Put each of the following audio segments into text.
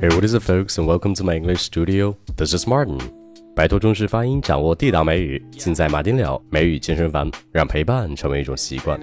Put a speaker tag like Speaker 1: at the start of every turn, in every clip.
Speaker 1: Hey, what is it, folks, and welcome to my English studio. This is Martin. 摆脱中式发音，掌握地道美语，尽在马丁了美语健身房，让陪伴成为一种习惯。
Speaker 2: Uh.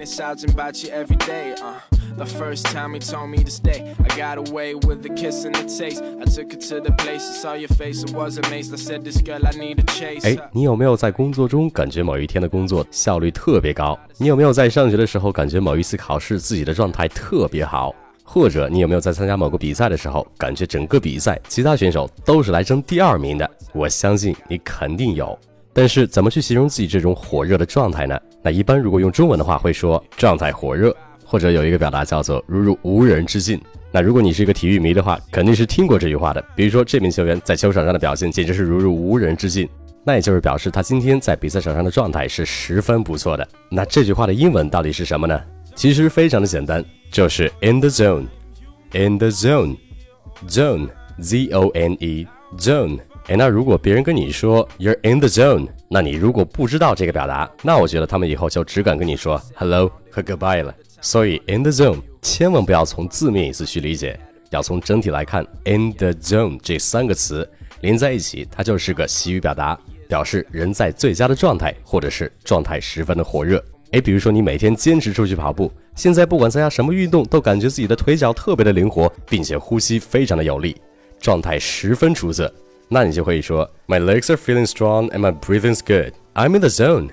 Speaker 2: The first time he told me to stay, I got away with the kiss and the taste. I took it to the place, I saw your face, I was amazed. I said, This girl, I need a chase.
Speaker 1: 哎，你有没有在工作中感觉某一天的工作效率特别高？你有没有在上学的时候感觉某一次考试自己的状态特别好？或者你有没有在参加某个比赛的时候，感觉整个比赛其他选手都是来争第二名的？我相信你肯定有。但是怎么去形容自己这种火热的状态呢？那一般如果用中文的话，会说状态火热，或者有一个表达叫做如入无人之境。那如果你是一个体育迷的话，肯定是听过这句话的。比如说这名球员在球场上的表现简直是如入无人之境，那也就是表示他今天在比赛场上的状态是十分不错的。那这句话的英文到底是什么呢？其实非常的简单，就是 in the zone，in the zone，zone，z o n e，zone。哎，那如果别人跟你说 you're in the zone，那你如果不知道这个表达，那我觉得他们以后就只敢跟你说 hello 和 goodbye 了。所以 in the zone 千万不要从字面意思去理解，要从整体来看。in the zone 这三个词连在一起，它就是个习语表达，表示人在最佳的状态，或者是状态十分的火热。哎，比如说你每天坚持出去跑步，现在不管参加什么运动，都感觉自己的腿脚特别的灵活，并且呼吸非常的有力，状态十分出色。那你就可以说，My legs are feeling strong and my breathing's good. I'm in the zone.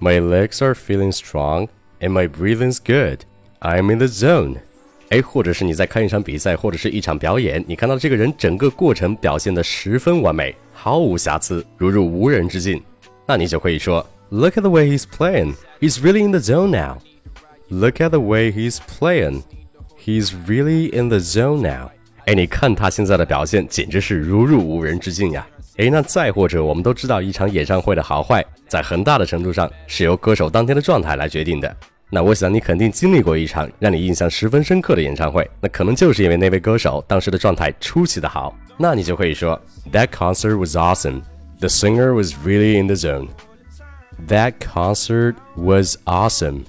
Speaker 1: My legs are feeling strong and my breathing's good. I'm in the zone. 哎，或者是你在看一场比赛或者是一场表演，你看到这个人整个过程表现得十分完美，毫无瑕疵，如入无人之境，那你就可以说，Look at the way he's playing. He's really in the zone now. Look at the way he's playing. He's really in the zone now. 哎，你看他现在的表现，简直是如入无人之境呀！哎，那再或者，我们都知道，一场演唱会的好坏，在很大的程度上是由歌手当天的状态来决定的。那我想你肯定经历过一场让你印象十分深刻的演唱会，那可能就是因为那位歌手当时的状态出奇的好。那你就可以说，That concert was awesome. The singer was really in the zone. That concert was awesome.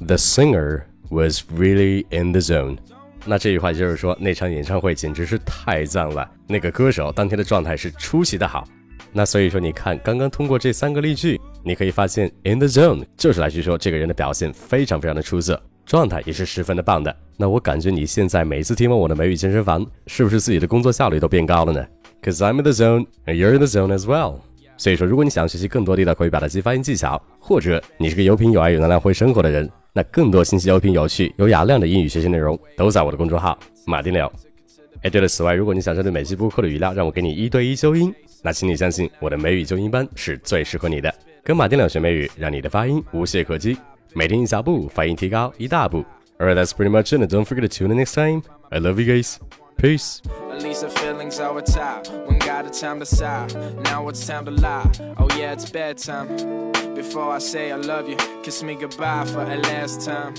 Speaker 1: The singer was really in the zone. 那这句话就是说，那场演唱会简直是太赞了，那个歌手当天的状态是出奇的好。那所以说，你看，刚刚通过这三个例句，你可以发现，in the zone 就是来去说这个人的表现非常非常的出色，状态也是十分的棒的。那我感觉你现在每次听完我的美语健身房，是不是自己的工作效率都变高了呢？Cause I'm in the zone and you're in the zone as well。所以说，如果你想学习更多地道口语表达及发音技巧，或者你是个有品有爱有能量会生活的人，那更多信息、有品、有趣、有雅量的英语学习内容都在我的公众号马丁聊。哎，对了，此外，如果你想针对每期播客的语料让我给你一对一纠音，那请你相信我的美语纠音班是最适合你的。跟马丁聊学美语，让你的发音无懈可击，每天一小步，发音提高一大步。Alright, that's pretty much it. Don't forget to tune in next time. I love you guys. Peace.
Speaker 2: Feelings are top. When got a time to sigh. Now it's time to lie. Oh yeah, it's bedtime. Before I say I love you, kiss me goodbye for a last time.